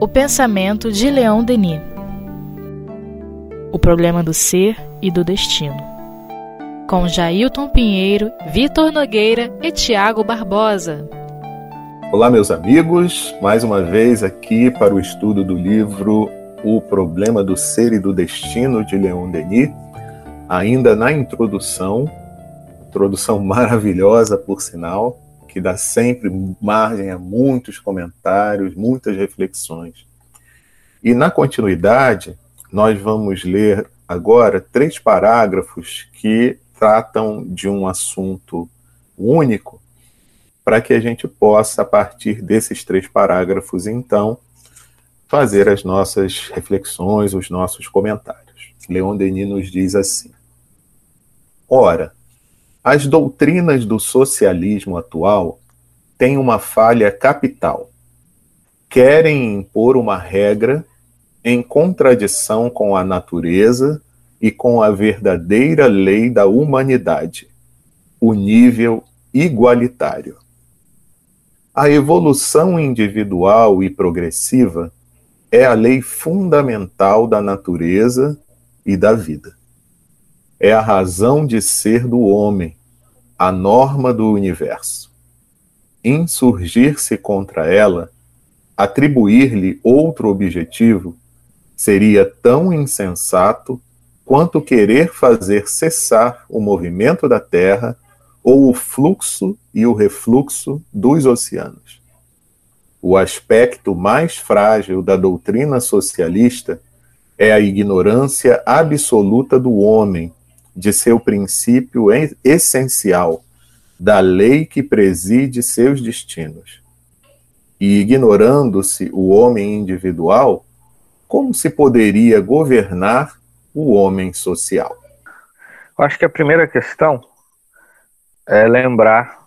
O pensamento de Leão Denis. O problema do ser e do destino. Com Jailton Pinheiro, Vitor Nogueira e Tiago Barbosa. Olá, meus amigos, mais uma vez aqui para o estudo do livro O Problema do Ser e do Destino de Leon Denis. Ainda na introdução, introdução maravilhosa, por sinal, que dá sempre margem a muitos comentários, muitas reflexões. E na continuidade, nós vamos ler agora três parágrafos que tratam de um assunto único para que a gente possa, a partir desses três parágrafos, então, fazer as nossas reflexões, os nossos comentários. Leon Denis nos diz assim: Ora, as doutrinas do socialismo atual têm uma falha capital. Querem impor uma regra em contradição com a natureza e com a verdadeira lei da humanidade, o nível igualitário. A evolução individual e progressiva é a lei fundamental da natureza e da vida. É a razão de ser do homem, a norma do universo. Insurgir-se contra ela, atribuir-lhe outro objetivo, seria tão insensato quanto querer fazer cessar o movimento da Terra ou o fluxo e o refluxo dos oceanos. O aspecto mais frágil da doutrina socialista é a ignorância absoluta do homem de seu princípio essencial, da lei que preside seus destinos. E ignorando-se o homem individual, como se poderia governar o homem social? Eu acho que a primeira questão é lembrar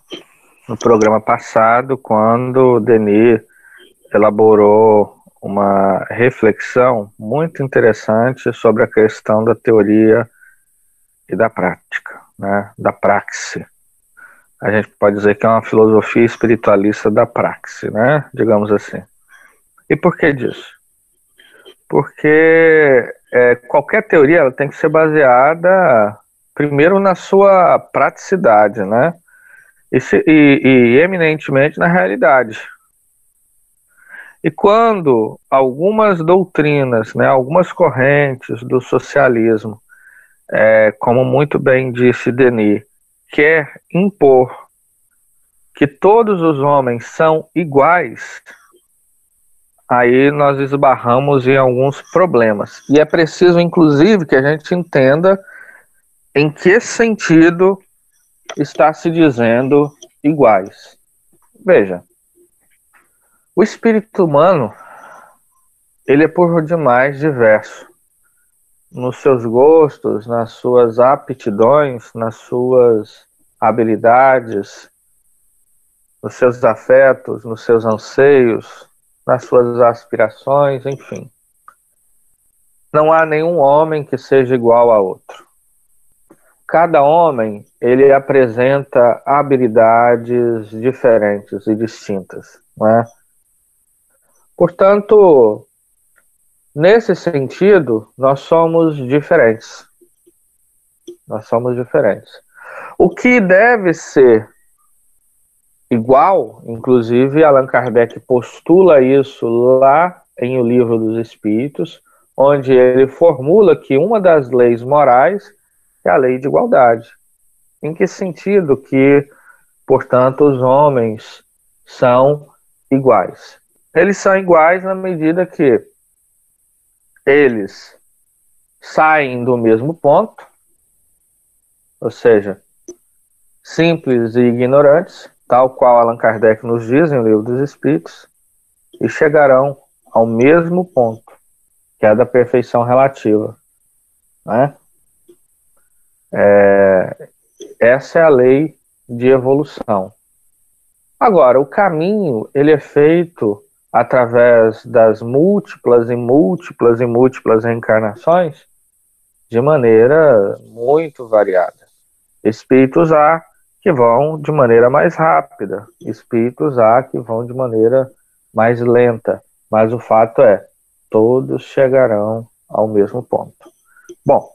no programa passado, quando Denis elaborou uma reflexão muito interessante sobre a questão da teoria e da prática, né, da praxe. A gente pode dizer que é uma filosofia espiritualista da praxe, né, digamos assim. E por que disso? Porque é, qualquer teoria ela tem que ser baseada primeiro na sua praticidade, né? E, se, e, e eminentemente na realidade. E quando algumas doutrinas, né, algumas correntes do socialismo, é, como muito bem disse Denis, quer impor que todos os homens são iguais, aí nós esbarramos em alguns problemas. E é preciso, inclusive, que a gente entenda em que sentido está se dizendo iguais? Veja, o espírito humano ele é por demais diverso nos seus gostos, nas suas aptidões, nas suas habilidades, nos seus afetos, nos seus anseios, nas suas aspirações, enfim. Não há nenhum homem que seja igual a outro cada homem ele apresenta habilidades diferentes e distintas, não é? Portanto, nesse sentido, nós somos diferentes. Nós somos diferentes. O que deve ser igual, inclusive Allan Kardec postula isso lá em O Livro dos Espíritos, onde ele formula que uma das leis morais é a lei de igualdade. Em que sentido que, portanto, os homens são iguais? Eles são iguais na medida que eles saem do mesmo ponto, ou seja, simples e ignorantes, tal qual Allan Kardec nos diz em O Livro dos Espíritos, e chegarão ao mesmo ponto, que é a da perfeição relativa. Né? É, essa é a lei de evolução. Agora, o caminho ele é feito através das múltiplas e múltiplas e múltiplas reencarnações de maneira muito variada. Espíritos há que vão de maneira mais rápida, espíritos há que vão de maneira mais lenta, mas o fato é, todos chegarão ao mesmo ponto. Bom,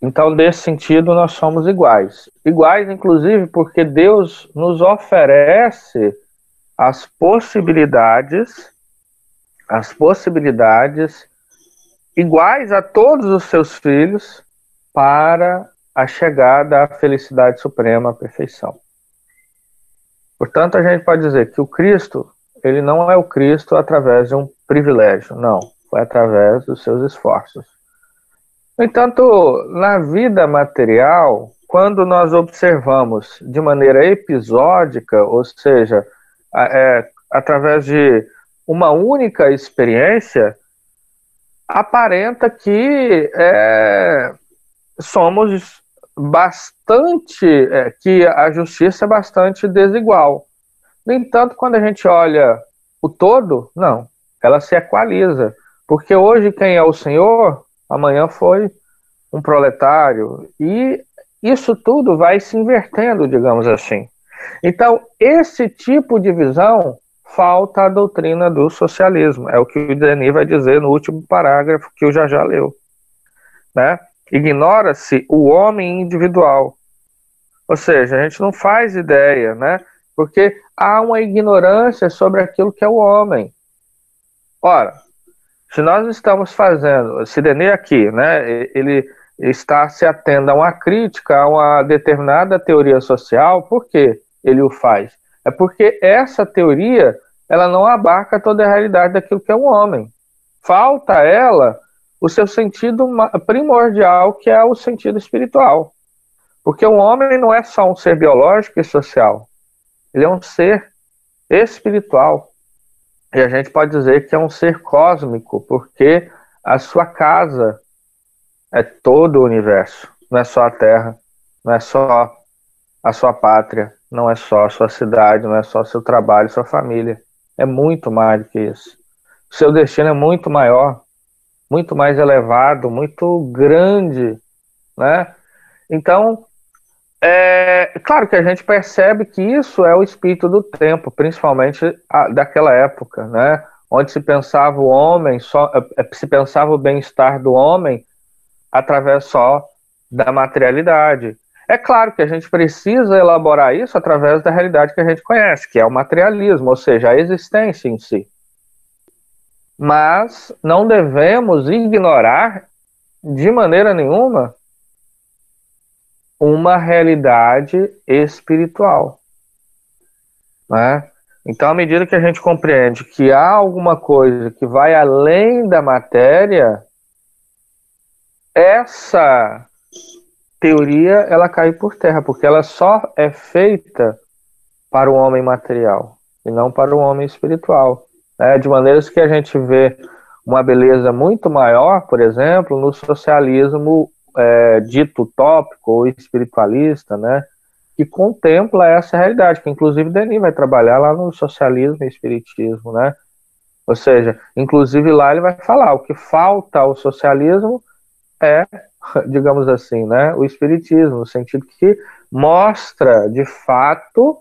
então nesse sentido nós somos iguais. Iguais, inclusive, porque Deus nos oferece as possibilidades, as possibilidades iguais a todos os seus filhos para a chegada à felicidade suprema, à perfeição. Portanto, a gente pode dizer que o Cristo, ele não é o Cristo através de um privilégio, não, foi através dos seus esforços. No entanto, na vida material, quando nós observamos de maneira episódica, ou seja, é, através de uma única experiência, aparenta que é, somos bastante, é, que a justiça é bastante desigual. No entanto, quando a gente olha o todo, não, ela se equaliza. Porque hoje quem é o Senhor, amanhã foi um proletário. E isso tudo vai se invertendo, digamos assim. Então, esse tipo de visão falta a doutrina do socialismo. É o que o Denis vai dizer no último parágrafo que o já já leu. Né? Ignora-se o homem individual. Ou seja, a gente não faz ideia, né? Porque há uma ignorância sobre aquilo que é o homem. Ora, se nós estamos fazendo, se Denis aqui, né, ele está se atendo a uma crítica a uma determinada teoria social, por que ele o faz? É porque essa teoria ela não abarca toda a realidade daquilo que é o homem. Falta ela o seu sentido primordial, que é o sentido espiritual. Porque o homem não é só um ser biológico e social, ele é um ser espiritual. E a gente pode dizer que é um ser cósmico, porque a sua casa é todo o universo, não é só a Terra, não é só a sua pátria, não é só a sua cidade, não é só seu trabalho, sua família. É muito mais do que isso. O seu destino é muito maior, muito mais elevado, muito grande, né? Então, é claro que a gente percebe que isso é o espírito do tempo, principalmente a, daquela época, né? Onde se pensava o homem, só é, é, se pensava o bem-estar do homem através só da materialidade. É claro que a gente precisa elaborar isso através da realidade que a gente conhece, que é o materialismo, ou seja, a existência em si. Mas não devemos ignorar de maneira nenhuma uma realidade espiritual. Né? Então, à medida que a gente compreende que há alguma coisa que vai além da matéria, essa teoria ela cai por terra, porque ela só é feita para o homem material e não para o homem espiritual. Né? De maneiras que a gente vê uma beleza muito maior, por exemplo, no socialismo é, dito utópico ou espiritualista, né? que contempla essa realidade, que inclusive Denis vai trabalhar lá no socialismo e espiritismo, né? Ou seja, inclusive lá ele vai falar o que falta ao socialismo é digamos assim, né, o espiritismo, no sentido que mostra de fato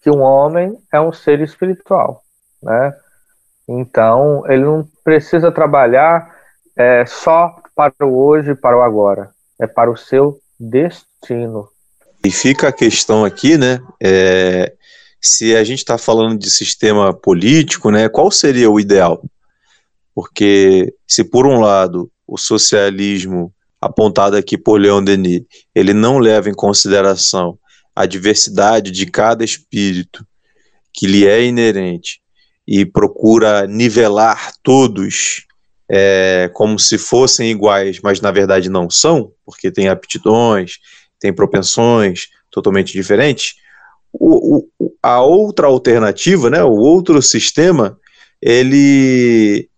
que um homem é um ser espiritual, né? Então ele não precisa trabalhar é, só para o hoje para o agora, é para o seu destino. E fica a questão aqui, né? É, se a gente está falando de sistema político, né? Qual seria o ideal? Porque se por um lado o socialismo apontado aqui por Leon Denis, ele não leva em consideração a diversidade de cada espírito que lhe é inerente e procura nivelar todos é, como se fossem iguais, mas na verdade não são, porque tem aptidões, tem propensões totalmente diferentes. O, o, a outra alternativa, né, o outro sistema, ele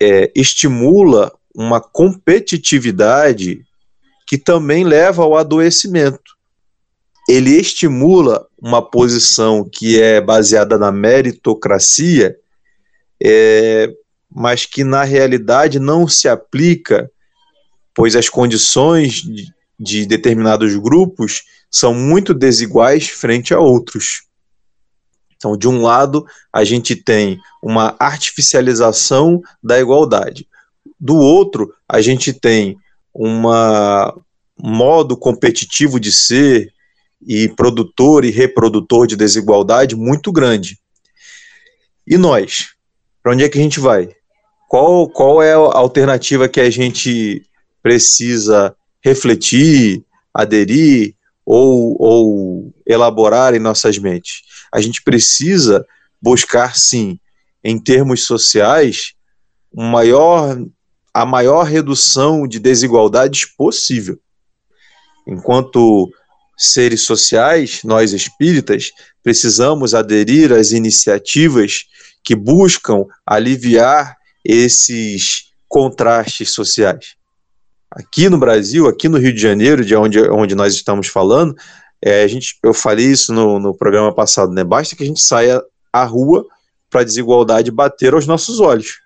é, estimula uma competitividade que também leva ao adoecimento. Ele estimula uma posição que é baseada na meritocracia, é, mas que na realidade não se aplica, pois as condições de, de determinados grupos são muito desiguais frente a outros. Então, de um lado, a gente tem uma artificialização da igualdade. Do outro, a gente tem um modo competitivo de ser e produtor e reprodutor de desigualdade muito grande. E nós? Para onde é que a gente vai? Qual, qual é a alternativa que a gente precisa refletir, aderir ou, ou elaborar em nossas mentes? A gente precisa buscar, sim, em termos sociais, um maior, a maior redução de desigualdades possível. Enquanto seres sociais, nós espíritas, precisamos aderir às iniciativas que buscam aliviar esses contrastes sociais. Aqui no Brasil, aqui no Rio de Janeiro, de onde, onde nós estamos falando, é, a gente, eu falei isso no, no programa passado, né? Basta que a gente saia à rua para a desigualdade bater aos nossos olhos.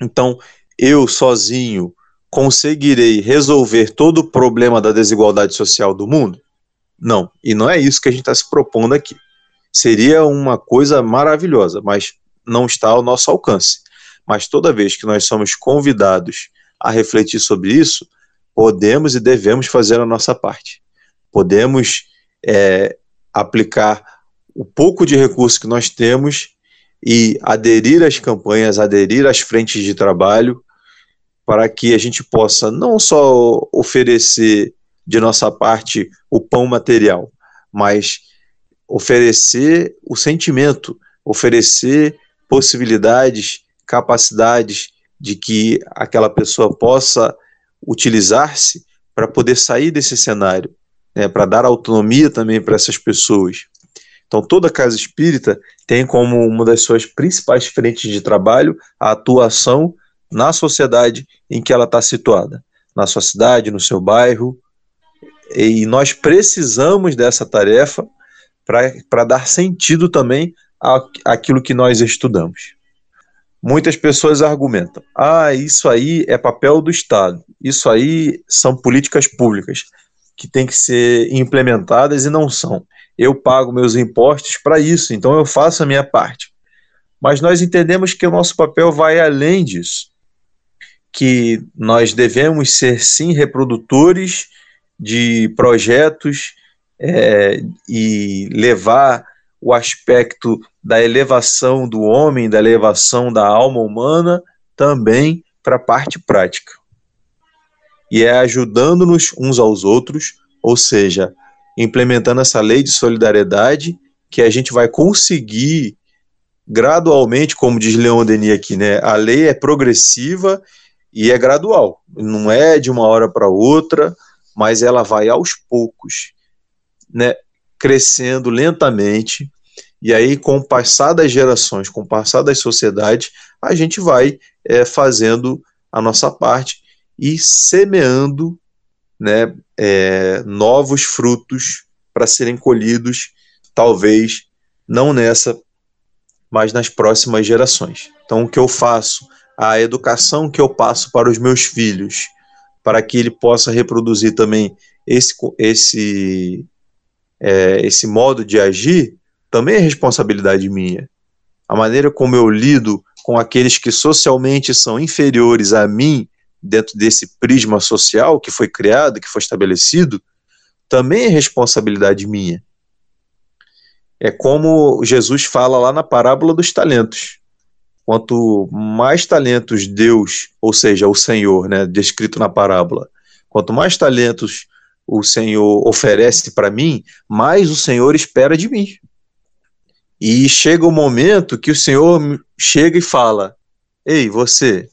Então, eu sozinho conseguirei resolver todo o problema da desigualdade social do mundo? Não. E não é isso que a gente está se propondo aqui. Seria uma coisa maravilhosa, mas não está ao nosso alcance. Mas toda vez que nós somos convidados a refletir sobre isso, podemos e devemos fazer a nossa parte. Podemos é, aplicar o pouco de recurso que nós temos e aderir às campanhas, aderir às frentes de trabalho, para que a gente possa não só oferecer de nossa parte o pão material, mas oferecer o sentimento, oferecer possibilidades, capacidades de que aquela pessoa possa utilizar-se para poder sair desse cenário, né, para dar autonomia também para essas pessoas. Então, toda casa espírita tem como uma das suas principais frentes de trabalho a atuação na sociedade em que ela está situada, na sua cidade, no seu bairro. E nós precisamos dessa tarefa para dar sentido também àquilo que nós estudamos. Muitas pessoas argumentam: ah, isso aí é papel do Estado, isso aí são políticas públicas que têm que ser implementadas e não são. Eu pago meus impostos para isso, então eu faço a minha parte. Mas nós entendemos que o nosso papel vai além disso, que nós devemos ser sim reprodutores de projetos é, e levar o aspecto da elevação do homem, da elevação da alma humana, também para a parte prática. E é ajudando-nos uns aos outros, ou seja, implementando essa lei de solidariedade, que a gente vai conseguir gradualmente, como diz Leon Denis aqui, né? A lei é progressiva e é gradual, não é de uma hora para outra, mas ela vai aos poucos né, crescendo lentamente, e aí, com o passar das gerações, com o passar das sociedades, a gente vai é, fazendo a nossa parte e semeando né, é, novos frutos para serem colhidos, talvez não nessa, mas nas próximas gerações. Então, o que eu faço? A educação que eu passo para os meus filhos, para que ele possa reproduzir também esse, esse é, esse modo de agir, também é responsabilidade minha. A maneira como eu lido com aqueles que socialmente são inferiores a mim, dentro desse prisma social que foi criado, que foi estabelecido, também é responsabilidade minha. É como Jesus fala lá na parábola dos talentos. Quanto mais talentos Deus, ou seja, o Senhor, né, descrito na parábola, quanto mais talentos o Senhor oferece para mim, mais o Senhor espera de mim. E chega o momento que o Senhor chega e fala: Ei, você,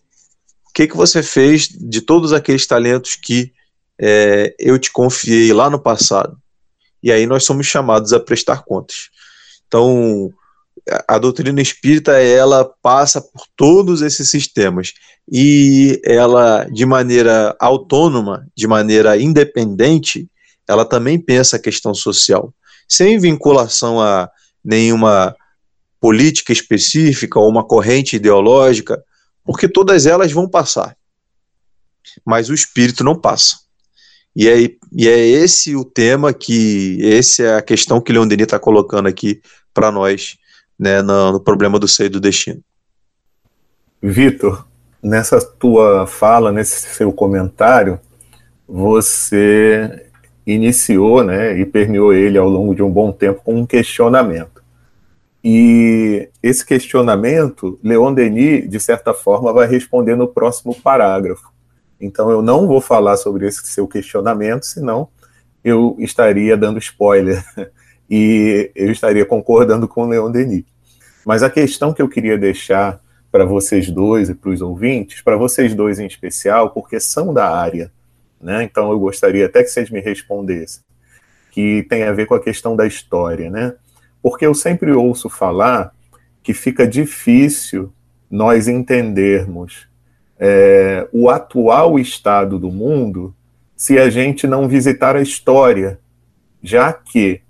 que, que você fez de todos aqueles talentos que é, eu te confiei lá no passado? E aí nós somos chamados a prestar contas. Então, a doutrina espírita ela passa por todos esses sistemas e ela de maneira autônoma, de maneira independente, ela também pensa a questão social, sem vinculação a nenhuma política específica ou uma corrente ideológica, porque todas elas vão passar. Mas o espírito não passa. E é, e é esse o tema que, essa é a questão que Leon Denis está colocando aqui para nós, né, no, no, problema do seio do destino. Vitor, nessa tua fala, nesse seu comentário, você iniciou, né, e permeou ele ao longo de um bom tempo com um questionamento. E esse questionamento, Leon Denis, de certa forma, vai responder no próximo parágrafo. Então eu não vou falar sobre esse seu questionamento, senão eu estaria dando spoiler e eu estaria concordando com o Leon Denis. Mas a questão que eu queria deixar para vocês dois e para os ouvintes, para vocês dois em especial, porque são da área, né? Então eu gostaria até que vocês me respondessem, que tem a ver com a questão da história, né? Porque eu sempre ouço falar que fica difícil nós entendermos é, o atual estado do mundo se a gente não visitar a história, já que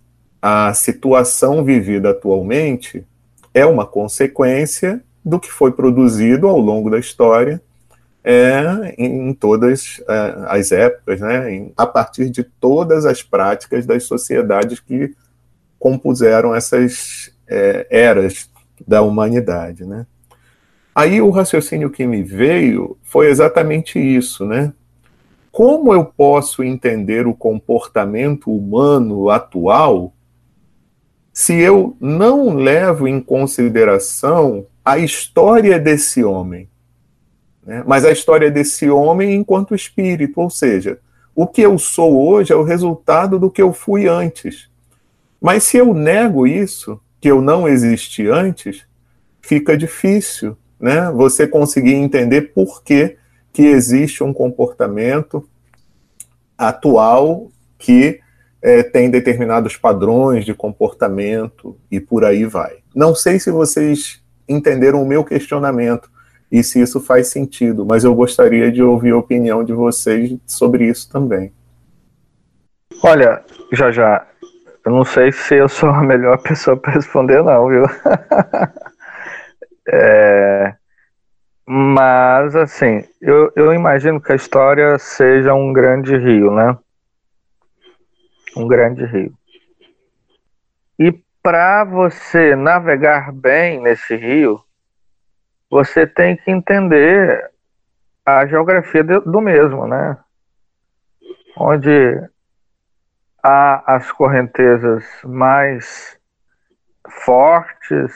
a situação vivida atualmente é uma consequência do que foi produzido ao longo da história é, em, todas é, as épocas, né, em, a partir de todas as práticas das sociedades que compuseram essas é, eras da humanidade. Né. Aí o raciocínio que me veio foi exatamente isso, né? Como eu posso entender o comportamento humano atual se eu não levo em consideração a história desse homem? Né? Mas a história desse homem enquanto espírito, ou seja, o que eu sou hoje é o resultado do que eu fui antes. Mas se eu nego isso, que eu não existi antes, fica difícil né, você conseguir entender por que, que existe um comportamento atual que é, tem determinados padrões de comportamento e por aí vai. Não sei se vocês entenderam o meu questionamento e se isso faz sentido, mas eu gostaria de ouvir a opinião de vocês sobre isso também. Olha, já já, eu não sei se eu sou a melhor pessoa para responder, não, viu? É, mas, assim, eu, eu imagino que a história seja um grande rio, né? Um grande rio. E para você navegar bem nesse rio, você tem que entender a geografia do mesmo, né? Onde há as correntezas mais fortes,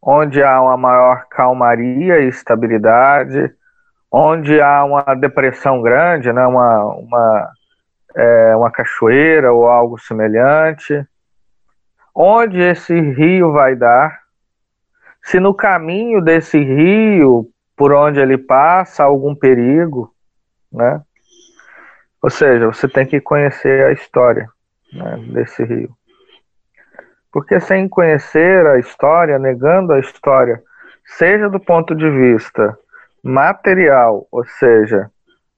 onde há uma maior calmaria e estabilidade, onde há uma depressão grande, né, uma, uma, é, uma cachoeira ou algo semelhante, onde esse rio vai dar, se no caminho desse rio, por onde ele passa, há algum perigo, né? Ou seja, você tem que conhecer a história né, desse rio. Porque sem conhecer a história, negando a história, seja do ponto de vista material, ou seja,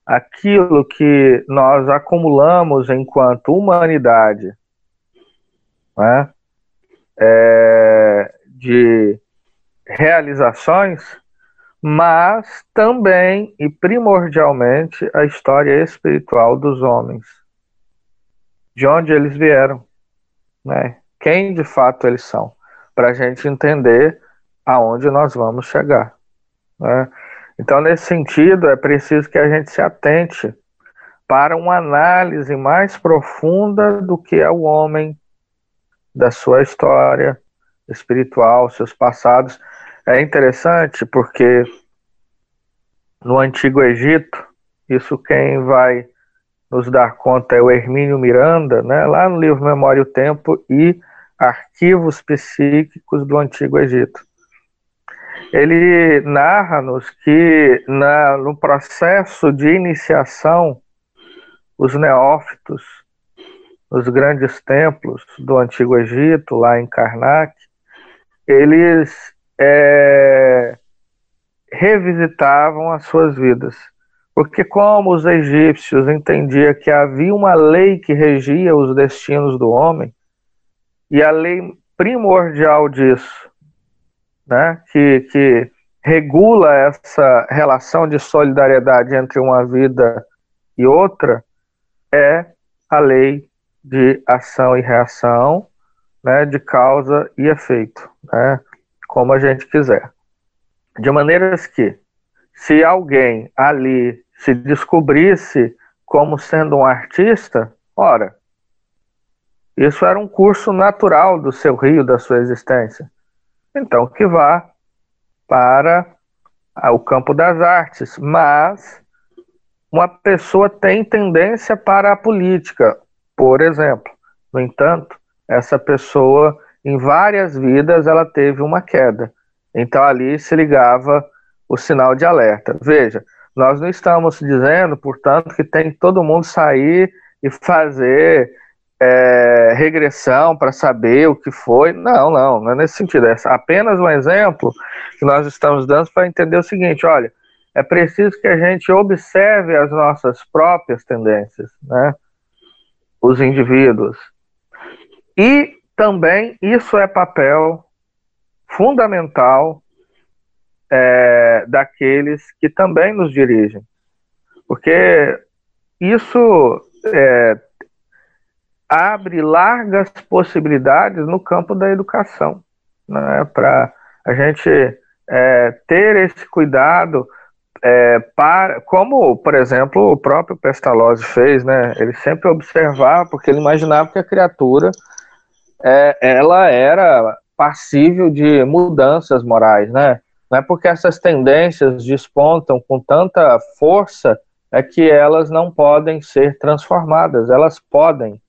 aquilo que nós acumulamos enquanto humanidade, né, é, de realizações, mas também e primordialmente a história espiritual dos homens, de onde eles vieram, né? quem de fato eles são, para a gente entender aonde nós vamos chegar. Né? Então, nesse sentido, é preciso que a gente se atente para uma análise mais profunda do que é o homem, da sua história espiritual, seus passados. É interessante porque no Antigo Egito, isso quem vai nos dar conta é o Hermínio Miranda, né, lá no livro Memória e o Tempo e Arquivos Psíquicos do Antigo Egito. Ele narra-nos que na, no processo de iniciação, os neófitos, nos grandes templos do Antigo Egito, lá em Karnak, eles é, revisitavam as suas vidas. Porque como os egípcios entendiam que havia uma lei que regia os destinos do homem, e a lei primordial disso, né, que, que regula essa relação de solidariedade entre uma vida e outra, é a lei de ação e reação, né, de causa e efeito, né, como a gente quiser. De maneiras que, se alguém ali se descobrisse como sendo um artista, ora, isso era um curso natural do seu rio, da sua existência. Então, que vá para o campo das artes. Mas uma pessoa tem tendência para a política, por exemplo. No entanto, essa pessoa, em várias vidas, ela teve uma queda. Então, ali se ligava o sinal de alerta. Veja, nós não estamos dizendo, portanto, que tem todo mundo sair e fazer é, regressão para saber o que foi. Não, não, não é nesse sentido. É apenas um exemplo que nós estamos dando para entender o seguinte: olha, é preciso que a gente observe as nossas próprias tendências, né? Os indivíduos. E também isso é papel fundamental é, daqueles que também nos dirigem. Porque isso é, abre largas possibilidades no campo da educação, né, para a gente é, ter esse cuidado é, para, como, por exemplo, o próprio Pestalozzi fez, né, ele sempre observava, porque ele imaginava que a criatura é, ela era passível de mudanças morais, né, não é porque essas tendências despontam com tanta força é que elas não podem ser transformadas, elas podem,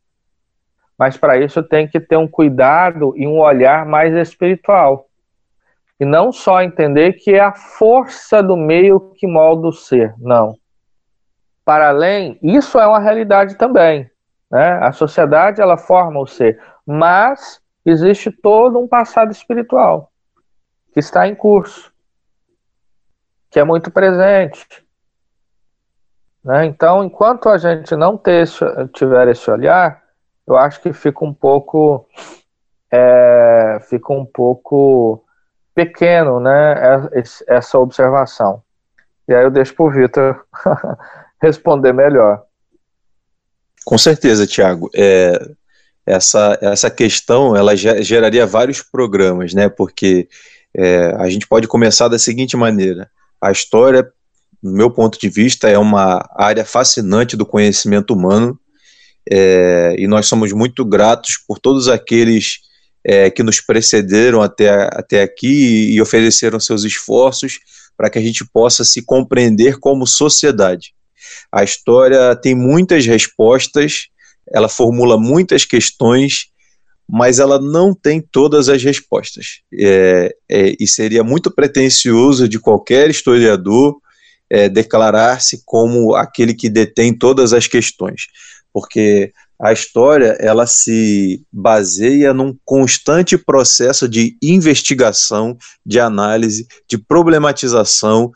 mas para isso tem que ter um cuidado e um olhar mais espiritual. E não só entender que é a força do meio que molda o ser, não. Para além, isso é uma realidade também. Né? A sociedade ela forma o ser, mas existe todo um passado espiritual que está em curso, que é muito presente. Né? Então, enquanto a gente não ter, tiver esse olhar, eu acho que fica um pouco é, fica um pouco pequeno, né, essa observação. E aí eu deixo para o Vitor responder melhor. Com certeza, Tiago. É, essa, essa questão ela geraria vários programas, né? Porque é, a gente pode começar da seguinte maneira: a história, no meu ponto de vista, é uma área fascinante do conhecimento humano é, e nós somos muito gratos por todos aqueles é, que nos precederam até, até aqui e ofereceram seus esforços para que a gente possa se compreender como sociedade. A história tem muitas respostas, ela formula muitas questões, mas ela não tem todas as respostas. É, é, e seria muito pretensioso de qualquer historiador é, declarar-se como aquele que detém todas as questões porque a história ela se baseia num constante processo de investigação, de análise, de problematização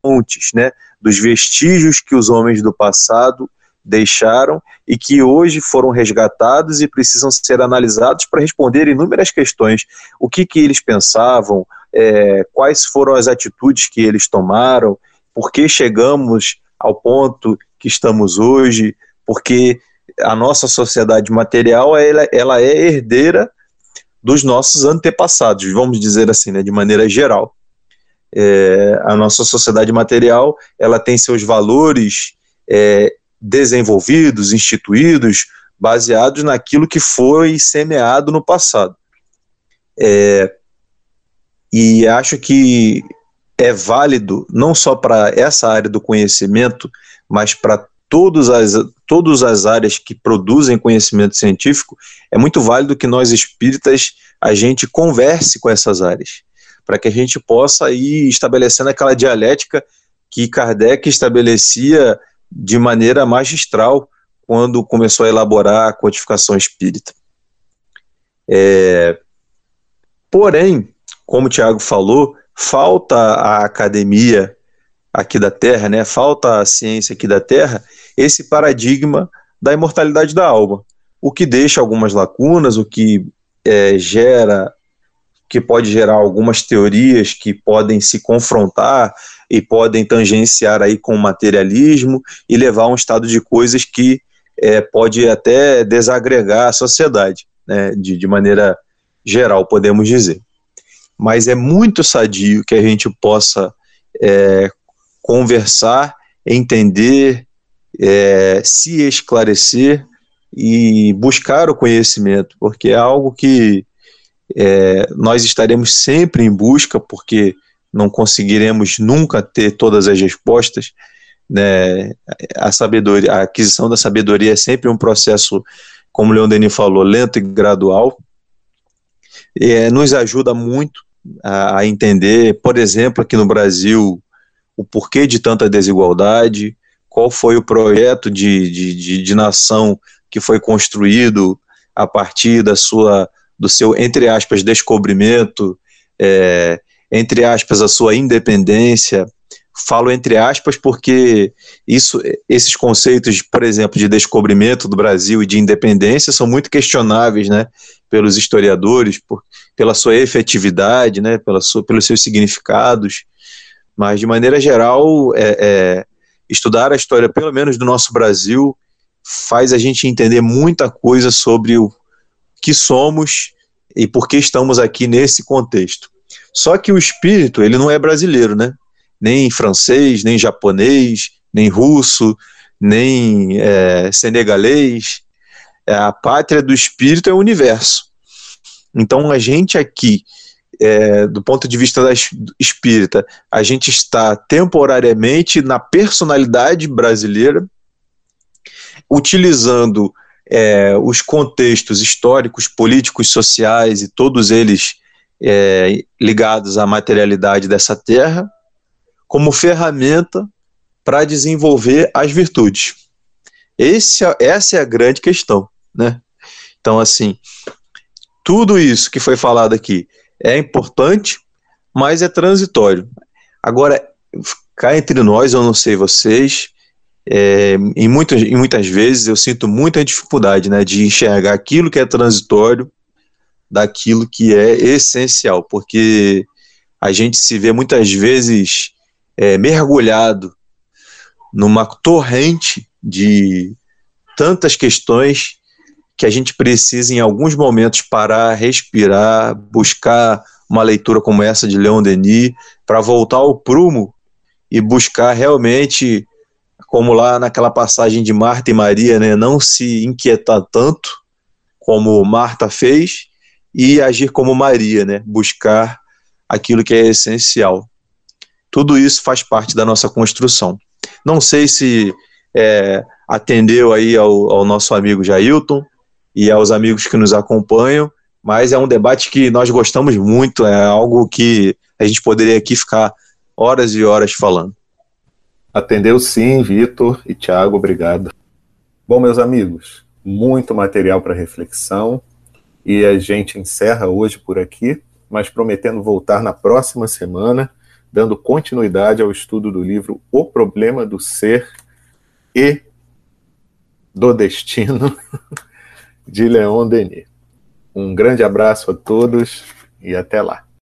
fontes, né, dos vestígios que os homens do passado deixaram e que hoje foram resgatados e precisam ser analisados para responder inúmeras questões. O que, que eles pensavam, é, quais foram as atitudes que eles tomaram, por que chegamos ao ponto que estamos hoje, porque a nossa sociedade material ela, ela é herdeira dos nossos antepassados, vamos dizer assim, né, de maneira geral. É, a nossa sociedade material ela tem seus valores é, desenvolvidos, instituídos, baseados naquilo que foi semeado no passado. É, e acho que é válido não só para essa área do conhecimento, mas para todas as, todas as áreas que produzem conhecimento científico, é muito válido que nós espíritas a gente converse com essas áreas, para que a gente possa ir estabelecendo aquela dialética que Kardec estabelecia de maneira magistral quando começou a elaborar a codificação espírita. É, porém, como o Tiago falou, falta a academia aqui da Terra, né? Falta a ciência aqui da Terra esse paradigma da imortalidade da alma, o que deixa algumas lacunas, o que é, gera que pode gerar algumas teorias que podem se confrontar e podem tangenciar aí com o materialismo e levar a um estado de coisas que é, pode até desagregar a sociedade, né, de, de maneira geral, podemos dizer. Mas é muito sadio que a gente possa é, conversar, entender, é, se esclarecer e buscar o conhecimento, porque é algo que é, nós estaremos sempre em busca, porque não conseguiremos nunca ter todas as respostas. Né? A sabedoria, a aquisição da sabedoria é sempre um processo, como o Leon Denis falou, lento e gradual. É, nos ajuda muito a, a entender, por exemplo, aqui no Brasil, o porquê de tanta desigualdade, qual foi o projeto de, de, de, de nação que foi construído a partir da sua do seu, entre aspas, descobrimento, é, entre aspas, a sua independência. Falo entre aspas porque isso, esses conceitos, por exemplo, de descobrimento do Brasil e de independência são muito questionáveis, né, pelos historiadores, por, pela sua efetividade, né, pela sua, pelos seus significados. Mas de maneira geral, é, é, estudar a história, pelo menos do nosso Brasil, faz a gente entender muita coisa sobre o que somos e por que estamos aqui nesse contexto. Só que o espírito, ele não é brasileiro, né? Nem francês, nem japonês, nem russo, nem é, senegalês. É, a pátria do espírito é o universo. Então a gente aqui, é, do ponto de vista da espírita, a gente está temporariamente na personalidade brasileira, utilizando é, os contextos históricos, políticos, sociais e todos eles é, ligados à materialidade dessa terra, como ferramenta para desenvolver as virtudes. Esse, é, essa é a grande questão, né? Então, assim, tudo isso que foi falado aqui é importante, mas é transitório. Agora, cá entre nós, eu não sei vocês, é, em, muitas, em muitas vezes eu sinto muita dificuldade né, de enxergar aquilo que é transitório daquilo que é essencial, porque a gente se vê muitas vezes é, mergulhado numa torrente de tantas questões que a gente precisa em alguns momentos parar, respirar, buscar uma leitura como essa de Leon Denis para voltar ao prumo e buscar realmente como lá naquela passagem de Marta e Maria, né, não se inquietar tanto como Marta fez e agir como Maria, né, buscar aquilo que é essencial. Tudo isso faz parte da nossa construção. Não sei se é, atendeu aí ao, ao nosso amigo Jailton e aos amigos que nos acompanham, mas é um debate que nós gostamos muito, é algo que a gente poderia aqui ficar horas e horas falando. Atendeu sim, Vitor e Tiago, obrigado. Bom, meus amigos, muito material para reflexão e a gente encerra hoje por aqui, mas prometendo voltar na próxima semana, dando continuidade ao estudo do livro O Problema do Ser e do Destino, de Leon Denis. Um grande abraço a todos e até lá.